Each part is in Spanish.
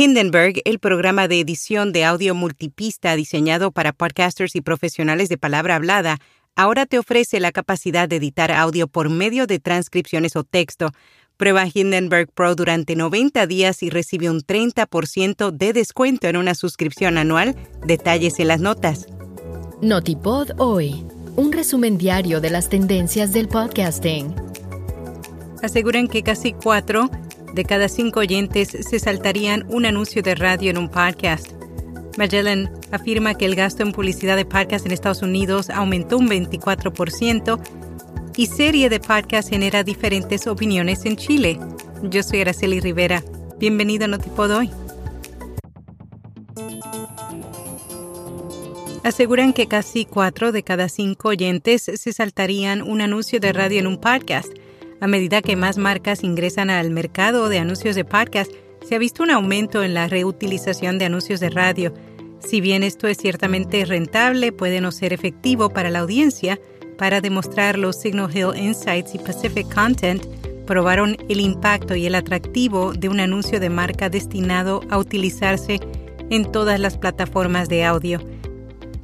Hindenburg, el programa de edición de audio multipista diseñado para podcasters y profesionales de palabra hablada, ahora te ofrece la capacidad de editar audio por medio de transcripciones o texto. Prueba Hindenburg Pro durante 90 días y recibe un 30% de descuento en una suscripción anual. Detalles en las notas. Notipod hoy, un resumen diario de las tendencias del podcasting. Aseguran que casi cuatro de cada cinco oyentes se saltarían un anuncio de radio en un podcast. Magellan afirma que el gasto en publicidad de podcast en Estados Unidos aumentó un 24% y serie de podcast genera diferentes opiniones en Chile. Yo soy Araceli Rivera. Bienvenido a Notipod hoy. Aseguran que casi cuatro de cada cinco oyentes se saltarían un anuncio de radio en un podcast. A medida que más marcas ingresan al mercado de anuncios de podcast, se ha visto un aumento en la reutilización de anuncios de radio. Si bien esto es ciertamente rentable, puede no ser efectivo para la audiencia, para demostrar los Signal Hill Insights y Pacific Content, probaron el impacto y el atractivo de un anuncio de marca destinado a utilizarse en todas las plataformas de audio.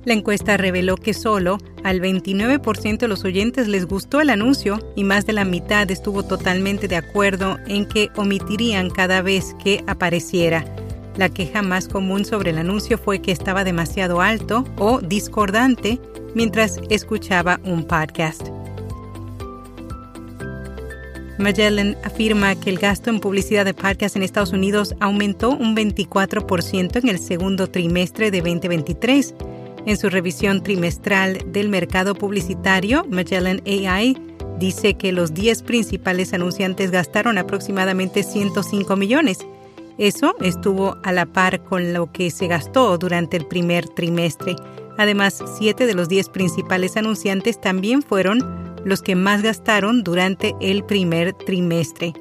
La encuesta reveló que solo al 29% de los oyentes les gustó el anuncio y más de la mitad estuvo totalmente de acuerdo en que omitirían cada vez que apareciera. La queja más común sobre el anuncio fue que estaba demasiado alto o discordante mientras escuchaba un podcast. Magellan afirma que el gasto en publicidad de podcast en Estados Unidos aumentó un 24% en el segundo trimestre de 2023 en su revisión trimestral del mercado publicitario, Magellan AI dice que los 10 principales anunciantes gastaron aproximadamente 105 millones. Eso estuvo a la par con lo que se gastó durante el primer trimestre. Además, 7 de los 10 principales anunciantes también fueron los que más gastaron durante el primer trimestre.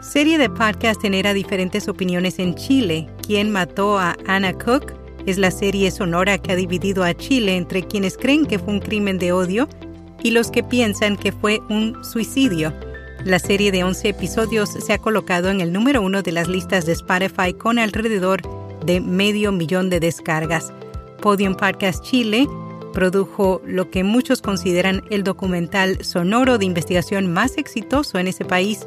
Serie de podcast genera diferentes opiniones en Chile. ¿Quién mató a Anna Cook? Es la serie sonora que ha dividido a Chile entre quienes creen que fue un crimen de odio y los que piensan que fue un suicidio. La serie de 11 episodios se ha colocado en el número uno de las listas de Spotify con alrededor de medio millón de descargas. Podium Podcast Chile produjo lo que muchos consideran el documental sonoro de investigación más exitoso en ese país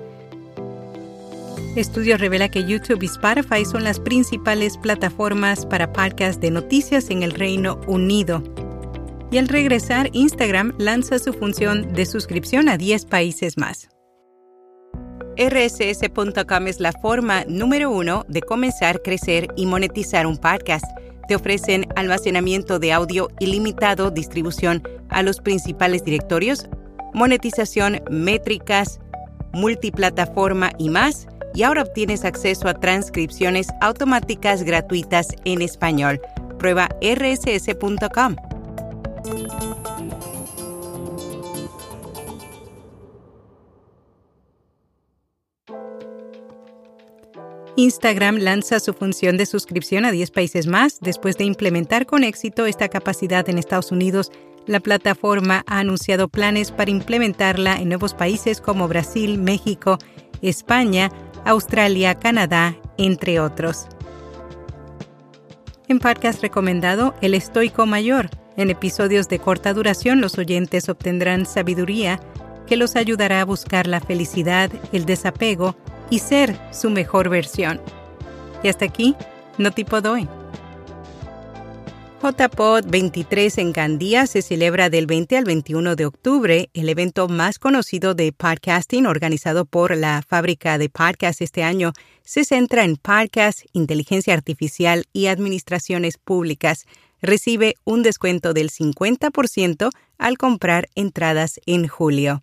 Estudio revela que YouTube y Spotify son las principales plataformas para podcasts de noticias en el Reino Unido. Y al regresar, Instagram lanza su función de suscripción a 10 países más. RSS.com es la forma número uno de comenzar, crecer y monetizar un podcast. Te ofrecen almacenamiento de audio ilimitado, distribución a los principales directorios, monetización, métricas, multiplataforma y más y ahora obtienes acceso a transcripciones automáticas gratuitas en español. Prueba rss.com. Instagram lanza su función de suscripción a 10 países más. Después de implementar con éxito esta capacidad en Estados Unidos, la plataforma ha anunciado planes para implementarla en nuevos países como Brasil, México, España, Australia, Canadá, entre otros. En podcast recomendado El Estoico Mayor. En episodios de corta duración los oyentes obtendrán sabiduría que los ayudará a buscar la felicidad, el desapego y ser su mejor versión. Y hasta aquí, no tipo doy. JPod 23 en Gandía se celebra del 20 al 21 de octubre, el evento más conocido de podcasting organizado por la fábrica de podcast este año. Se centra en podcast, inteligencia artificial y administraciones públicas. Recibe un descuento del 50% al comprar entradas en julio.